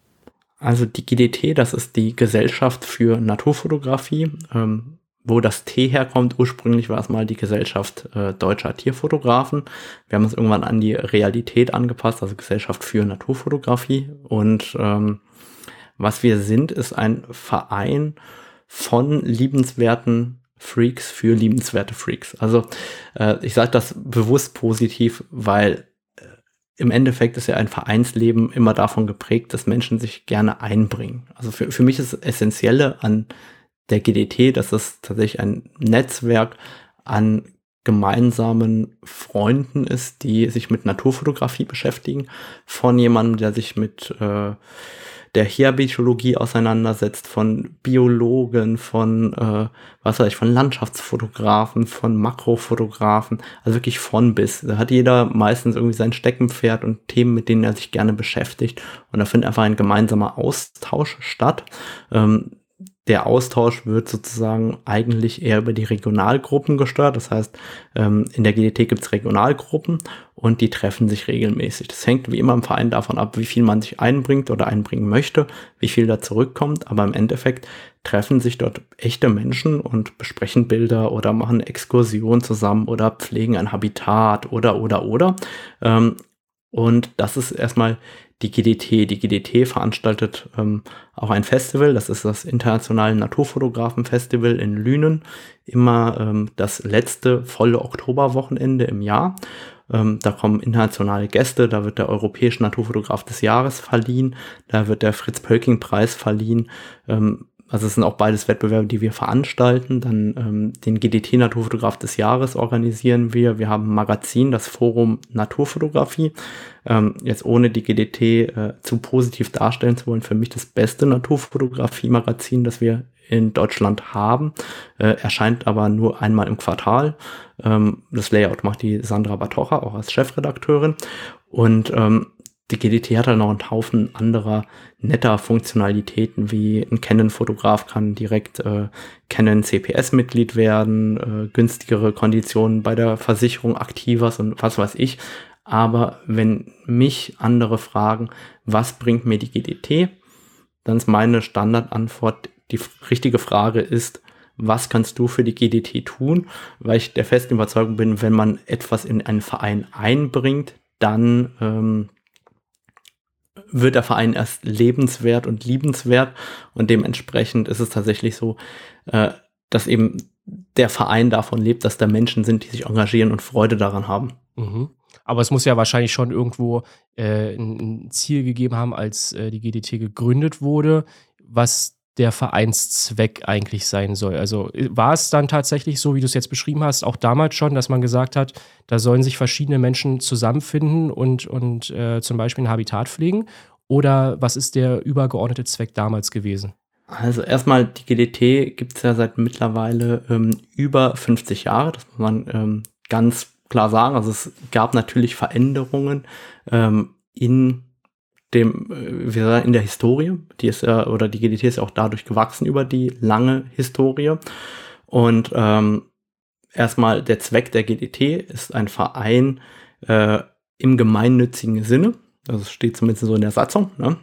Also die GDT, das ist die Gesellschaft für Naturfotografie. Ähm, wo das T herkommt, ursprünglich war es mal die Gesellschaft äh, deutscher Tierfotografen. Wir haben es irgendwann an die Realität angepasst, also Gesellschaft für Naturfotografie. Und ähm, was wir sind, ist ein Verein von liebenswerten Freaks für liebenswerte Freaks. Also äh, ich sage das bewusst positiv, weil im Endeffekt ist ja ein Vereinsleben immer davon geprägt, dass Menschen sich gerne einbringen. Also für, für mich ist das Essentielle an der GDT, dass es tatsächlich ein Netzwerk an gemeinsamen Freunden ist, die sich mit Naturfotografie beschäftigen, von jemandem, der sich mit äh, der Herbiologie auseinandersetzt, von Biologen, von, äh, was weiß ich, von Landschaftsfotografen, von Makrofotografen, also wirklich von bis. Da hat jeder meistens irgendwie sein Steckenpferd und Themen, mit denen er sich gerne beschäftigt. Und da findet einfach ein gemeinsamer Austausch statt. Ähm, der Austausch wird sozusagen eigentlich eher über die Regionalgruppen gesteuert. Das heißt, ähm, in der GDT gibt es Regionalgruppen und die treffen sich regelmäßig. Das hängt wie immer im Verein davon ab, wie viel man sich einbringt oder einbringen möchte, wie viel da zurückkommt. Aber im Endeffekt treffen sich dort echte Menschen und besprechen Bilder oder machen Exkursionen zusammen oder pflegen ein Habitat oder oder oder. Ähm, und das ist erstmal die GDT. Die GDT veranstaltet ähm, auch ein Festival, das ist das Internationale Naturfotografen-Festival in Lünen, immer ähm, das letzte volle Oktoberwochenende im Jahr. Ähm, da kommen internationale Gäste, da wird der Europäische Naturfotograf des Jahres verliehen, da wird der Fritz-Pölking-Preis verliehen. Ähm, also es sind auch beides Wettbewerbe, die wir veranstalten. Dann ähm, den GDT Naturfotograf des Jahres organisieren wir. Wir haben ein Magazin, das Forum Naturfotografie. Ähm, jetzt ohne die GDT äh, zu positiv darstellen zu wollen, für mich das beste Naturfotografie-Magazin, das wir in Deutschland haben. Äh, erscheint aber nur einmal im Quartal. Ähm, das Layout macht die Sandra Batocha, auch als Chefredakteurin. Und ähm, die GDT hat halt noch einen Haufen anderer netter Funktionalitäten, wie ein Canon-Fotograf kann direkt äh, Canon CPS-Mitglied werden, äh, günstigere Konditionen bei der Versicherung aktiver und was weiß ich. Aber wenn mich andere fragen, was bringt mir die GDT, dann ist meine Standardantwort, die richtige Frage ist, was kannst du für die GDT tun? Weil ich der festen Überzeugung bin, wenn man etwas in einen Verein einbringt, dann ähm, wird der Verein erst lebenswert und liebenswert und dementsprechend ist es tatsächlich so, äh, dass eben der Verein davon lebt, dass da Menschen sind, die sich engagieren und Freude daran haben. Mhm. Aber es muss ja wahrscheinlich schon irgendwo äh, ein, Ziel gegeben haben, als äh, die GDT gegründet wurde, was der Vereinszweck eigentlich sein soll. Also äh, war es dann tatsächlich so, wie du es jetzt beschrieben hast, auch damals schon, dass man gesagt hat, da sollen sich verschiedene Menschen zusammenfinden und, und äh, zum Beispiel ein Habitat pflegen? Oder was ist der übergeordnete Zweck damals gewesen? Also erstmal, die GDT gibt es ja seit mittlerweile ähm, über 50 Jahre, das muss man ähm, ganz klar sagen. Also es gab natürlich Veränderungen ähm, in dem, äh, wie sagen, in der Historie. Die ist ja, oder die GDT ist ja auch dadurch gewachsen über die lange Historie. Und ähm, erstmal der Zweck der GDT ist ein Verein, äh, im gemeinnützigen Sinne. Das steht zumindest so in der Satzung. Ne?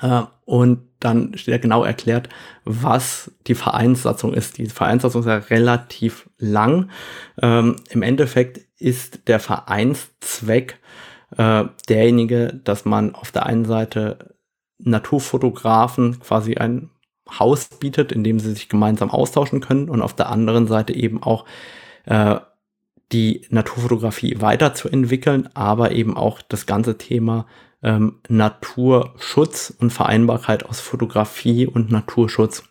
Äh, und dann steht ja genau erklärt, was die Vereinssatzung ist. Die Vereinssatzung ist ja relativ lang. Ähm, Im Endeffekt ist der Vereinszweck äh, derjenige, dass man auf der einen Seite Naturfotografen quasi ein Haus bietet, in dem sie sich gemeinsam austauschen können und auf der anderen Seite eben auch äh, die Naturfotografie weiterzuentwickeln, aber eben auch das ganze Thema ähm, Naturschutz und Vereinbarkeit aus Fotografie und Naturschutz.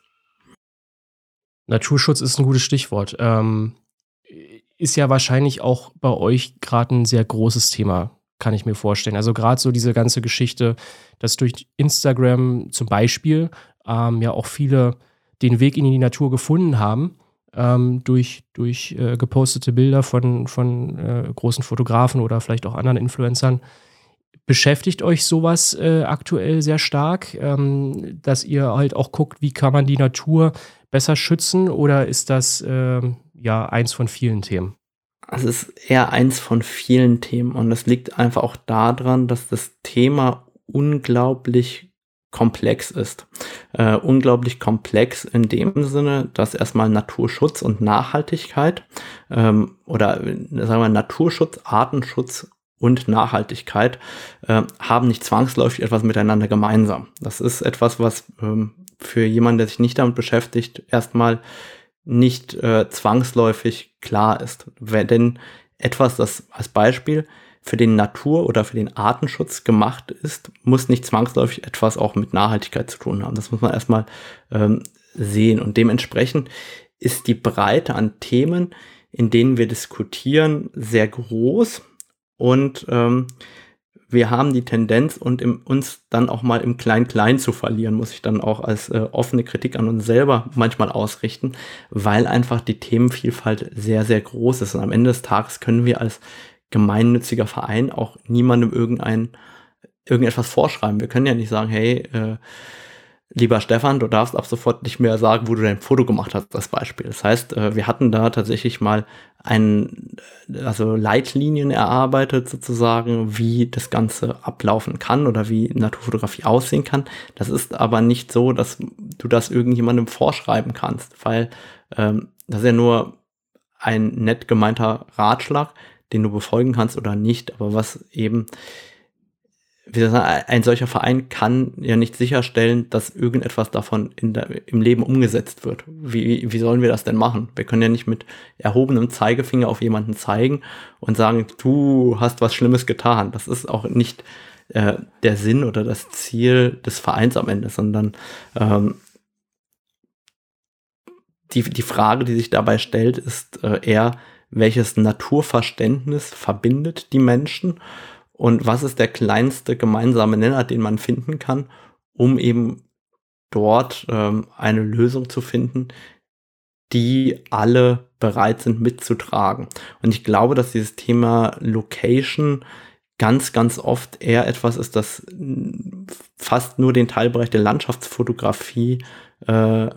Naturschutz ist ein gutes Stichwort. Ähm, ist ja wahrscheinlich auch bei euch gerade ein sehr großes Thema, kann ich mir vorstellen. Also gerade so diese ganze Geschichte, dass durch Instagram zum Beispiel ähm, ja auch viele den Weg in die Natur gefunden haben. Ähm, durch, durch äh, gepostete Bilder von, von äh, großen Fotografen oder vielleicht auch anderen Influencern. Beschäftigt euch sowas äh, aktuell sehr stark, ähm, dass ihr halt auch guckt, wie kann man die Natur besser schützen oder ist das ähm, ja eins von vielen Themen? Also es ist eher eins von vielen Themen und das liegt einfach auch daran, dass das Thema unglaublich komplex ist. Äh, unglaublich komplex in dem Sinne, dass erstmal Naturschutz und Nachhaltigkeit ähm, oder sagen wir Naturschutz, Artenschutz und Nachhaltigkeit äh, haben nicht zwangsläufig etwas miteinander gemeinsam. Das ist etwas, was ähm, für jemanden, der sich nicht damit beschäftigt, erstmal nicht äh, zwangsläufig klar ist. Denn etwas, das als Beispiel für den Natur- oder für den Artenschutz gemacht ist, muss nicht zwangsläufig etwas auch mit Nachhaltigkeit zu tun haben. Das muss man erstmal ähm, sehen. Und dementsprechend ist die Breite an Themen, in denen wir diskutieren, sehr groß und ähm, wir haben die Tendenz, und im, uns dann auch mal im Klein-Klein zu verlieren, muss ich dann auch als äh, offene Kritik an uns selber manchmal ausrichten, weil einfach die Themenvielfalt sehr, sehr groß ist. Und am Ende des Tages können wir als gemeinnütziger Verein auch niemandem irgendein, irgendetwas vorschreiben. Wir können ja nicht sagen, hey, äh, lieber Stefan, du darfst ab sofort nicht mehr sagen, wo du dein Foto gemacht hast, als Beispiel. Das heißt, äh, wir hatten da tatsächlich mal ein, also Leitlinien erarbeitet sozusagen, wie das Ganze ablaufen kann oder wie Naturfotografie aussehen kann. Das ist aber nicht so, dass du das irgendjemandem vorschreiben kannst, weil ähm, das ist ja nur ein nett gemeinter Ratschlag, den du befolgen kannst oder nicht, aber was eben wie sagen, ein solcher Verein kann ja nicht sicherstellen, dass irgendetwas davon der, im Leben umgesetzt wird. Wie, wie sollen wir das denn machen? Wir können ja nicht mit erhobenem Zeigefinger auf jemanden zeigen und sagen, du hast was Schlimmes getan. Das ist auch nicht äh, der Sinn oder das Ziel des Vereins am Ende, sondern ähm, die, die Frage, die sich dabei stellt, ist äh, eher, welches Naturverständnis verbindet die Menschen und was ist der kleinste gemeinsame Nenner, den man finden kann, um eben dort ähm, eine Lösung zu finden, die alle bereit sind mitzutragen. Und ich glaube, dass dieses Thema Location ganz, ganz oft eher etwas ist, das fast nur den Teilbereich der Landschaftsfotografie äh,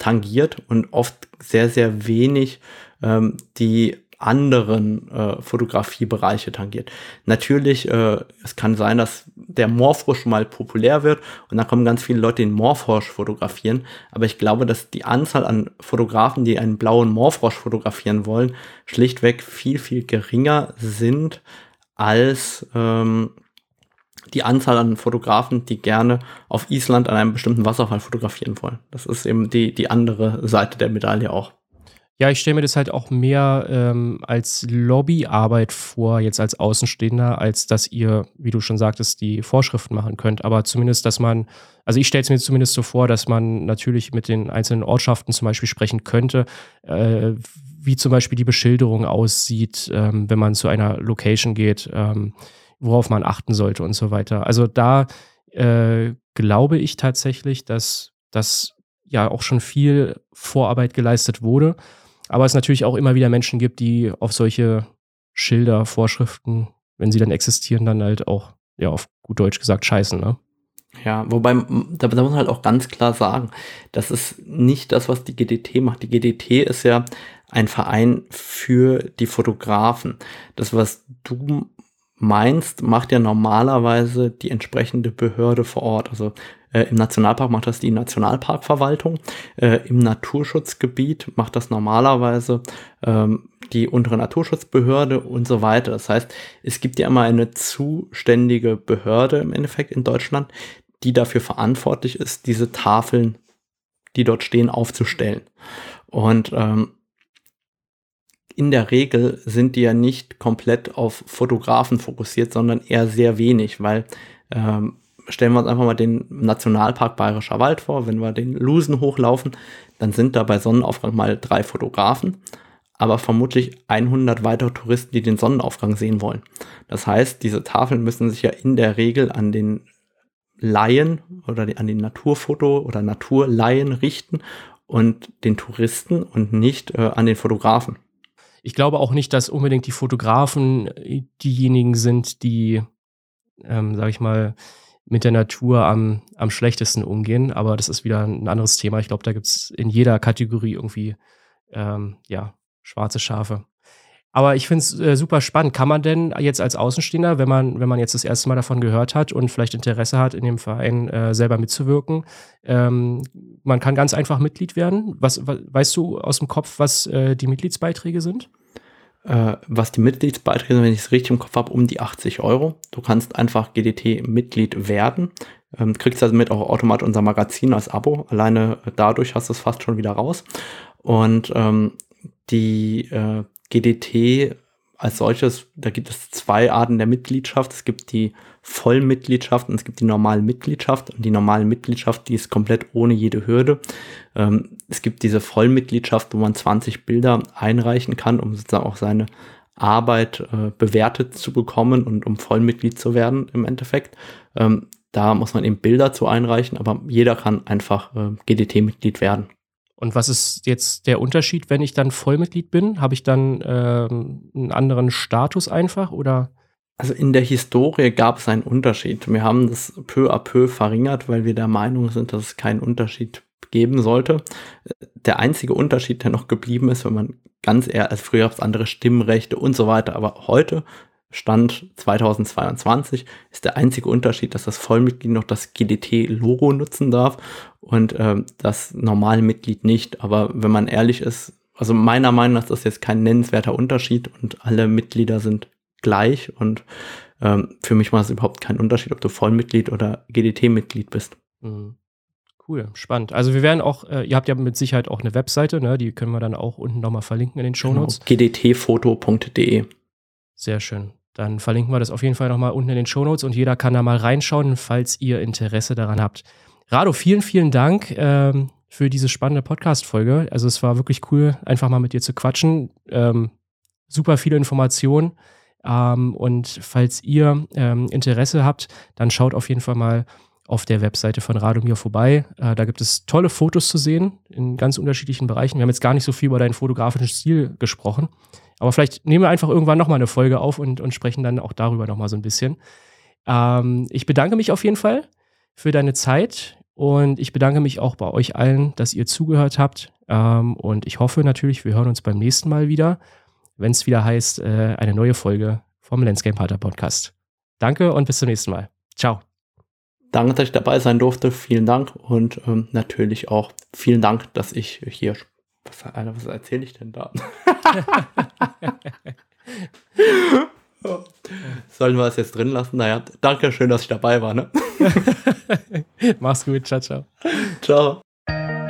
tangiert und oft sehr, sehr wenig ähm, die anderen äh, Fotografiebereiche tangiert. Natürlich, äh, es kann sein, dass der Morphrosch mal populär wird und dann kommen ganz viele Leute, den Morphrosch fotografieren. Aber ich glaube, dass die Anzahl an Fotografen, die einen blauen Morphrosch fotografieren wollen, schlichtweg viel, viel geringer sind als ähm, die Anzahl an Fotografen, die gerne auf Island an einem bestimmten Wasserfall fotografieren wollen. Das ist eben die, die andere Seite der Medaille auch. Ja, ich stelle mir das halt auch mehr ähm, als Lobbyarbeit vor, jetzt als Außenstehender, als dass ihr, wie du schon sagtest, die Vorschriften machen könnt. Aber zumindest, dass man, also ich stelle es mir zumindest so vor, dass man natürlich mit den einzelnen Ortschaften zum Beispiel sprechen könnte, äh, wie zum Beispiel die Beschilderung aussieht, ähm, wenn man zu einer Location geht, ähm, worauf man achten sollte und so weiter. Also da äh, glaube ich tatsächlich, dass das ja auch schon viel Vorarbeit geleistet wurde. Aber es natürlich auch immer wieder Menschen gibt, die auf solche Schilder, Vorschriften, wenn sie dann existieren, dann halt auch, ja, auf gut Deutsch gesagt, scheißen, ne? Ja, wobei, da, da muss man halt auch ganz klar sagen, das ist nicht das, was die GDT macht. Die GDT ist ja ein Verein für die Fotografen. Das, was du meinst, macht ja normalerweise die entsprechende Behörde vor Ort. Also äh, im Nationalpark macht das die Nationalparkverwaltung. Äh, Im Naturschutzgebiet macht das normalerweise ähm, die untere Naturschutzbehörde und so weiter. Das heißt, es gibt ja immer eine zuständige Behörde im Endeffekt in Deutschland, die dafür verantwortlich ist, diese Tafeln, die dort stehen, aufzustellen. Und ähm, in der Regel sind die ja nicht komplett auf Fotografen fokussiert, sondern eher sehr wenig, weil ähm, stellen wir uns einfach mal den Nationalpark Bayerischer Wald vor, wenn wir den Lusen hochlaufen, dann sind da bei Sonnenaufgang mal drei Fotografen, aber vermutlich 100 weitere Touristen, die den Sonnenaufgang sehen wollen. Das heißt, diese Tafeln müssen sich ja in der Regel an den Laien oder an den Naturfoto- oder Naturlaien richten und den Touristen und nicht äh, an den Fotografen. Ich glaube auch nicht, dass unbedingt die Fotografen äh, diejenigen sind, die, ähm, sag ich mal, mit der Natur am, am schlechtesten umgehen. Aber das ist wieder ein anderes Thema. Ich glaube, da gibt es in jeder Kategorie irgendwie ähm, ja, schwarze Schafe. Aber ich finde es äh, super spannend. Kann man denn jetzt als Außenstehender, wenn man, wenn man jetzt das erste Mal davon gehört hat und vielleicht Interesse hat, in dem Verein äh, selber mitzuwirken, ähm, man kann ganz einfach Mitglied werden? Was, was weißt du aus dem Kopf, was äh, die Mitgliedsbeiträge sind? Äh, was die Mitgliedsbeiträge sind, wenn ich es richtig im Kopf habe, um die 80 Euro. Du kannst einfach GDT-Mitglied werden. Ähm, kriegst also mit auch automatisch unser Magazin als Abo. Alleine dadurch hast du es fast schon wieder raus. Und ähm, die äh, GDT als solches, da gibt es zwei Arten der Mitgliedschaft. Es gibt die Vollmitgliedschaft und es gibt die normale Mitgliedschaft. Und die normale Mitgliedschaft, die ist komplett ohne jede Hürde. Ähm, es gibt diese Vollmitgliedschaft, wo man 20 Bilder einreichen kann, um sozusagen auch seine Arbeit äh, bewertet zu bekommen und um Vollmitglied zu werden im Endeffekt. Ähm, da muss man eben Bilder zu einreichen, aber jeder kann einfach äh, GDT-Mitglied werden. Und was ist jetzt der Unterschied, wenn ich dann Vollmitglied bin? Habe ich dann ähm, einen anderen Status einfach oder? Also in der Historie gab es einen Unterschied. Wir haben das peu à peu verringert, weil wir der Meinung sind, dass es keinen Unterschied geben sollte. Der einzige Unterschied, der noch geblieben ist, wenn man ganz eher, als früher gab es andere Stimmrechte und so weiter, aber heute Stand 2022 ist der einzige Unterschied, dass das Vollmitglied noch das GDT-Logo nutzen darf und ähm, das normale Mitglied nicht. Aber wenn man ehrlich ist, also meiner Meinung nach ist das jetzt kein nennenswerter Unterschied und alle Mitglieder sind gleich und ähm, für mich macht es überhaupt keinen Unterschied, ob du Vollmitglied oder GDT-Mitglied bist. Mhm. Cool, spannend. Also wir werden auch, äh, ihr habt ja mit Sicherheit auch eine Webseite, ne? die können wir dann auch unten nochmal verlinken in den Show Notes. Genau, gdtfoto.de. Sehr schön. Dann verlinken wir das auf jeden Fall nochmal unten in den Show Notes und jeder kann da mal reinschauen, falls ihr Interesse daran habt. Rado, vielen, vielen Dank ähm, für diese spannende Podcast-Folge. Also es war wirklich cool, einfach mal mit dir zu quatschen. Ähm, super viele Informationen. Ähm, und falls ihr ähm, Interesse habt, dann schaut auf jeden Fall mal auf der Webseite von Radomir vorbei. Äh, da gibt es tolle Fotos zu sehen in ganz unterschiedlichen Bereichen. Wir haben jetzt gar nicht so viel über deinen fotografischen Stil gesprochen. Aber vielleicht nehmen wir einfach irgendwann nochmal eine Folge auf und, und sprechen dann auch darüber nochmal so ein bisschen. Ähm, ich bedanke mich auf jeden Fall für deine Zeit und ich bedanke mich auch bei euch allen, dass ihr zugehört habt. Ähm, und ich hoffe natürlich, wir hören uns beim nächsten Mal wieder, wenn es wieder heißt, äh, eine neue Folge vom Landscape Partner Podcast. Danke und bis zum nächsten Mal. Ciao. Danke, dass ich dabei sein durfte. Vielen Dank und ähm, natürlich auch vielen Dank, dass ich hier was, Alter, was erzähle ich denn da? Sollen wir es jetzt drin lassen? Naja, danke schön, dass ich dabei war. Ne? Mach's gut. Ciao, ciao. Ciao.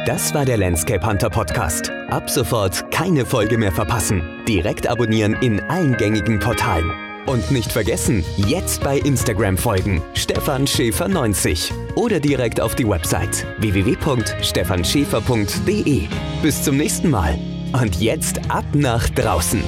Das war der Landscape Hunter Podcast. Ab sofort keine Folge mehr verpassen. Direkt abonnieren in allen gängigen Portalen. Und nicht vergessen, jetzt bei Instagram folgen. Stefan Schäfer 90 oder direkt auf die Website www.stefanschäfer.de. Bis zum nächsten Mal. Und jetzt ab nach draußen.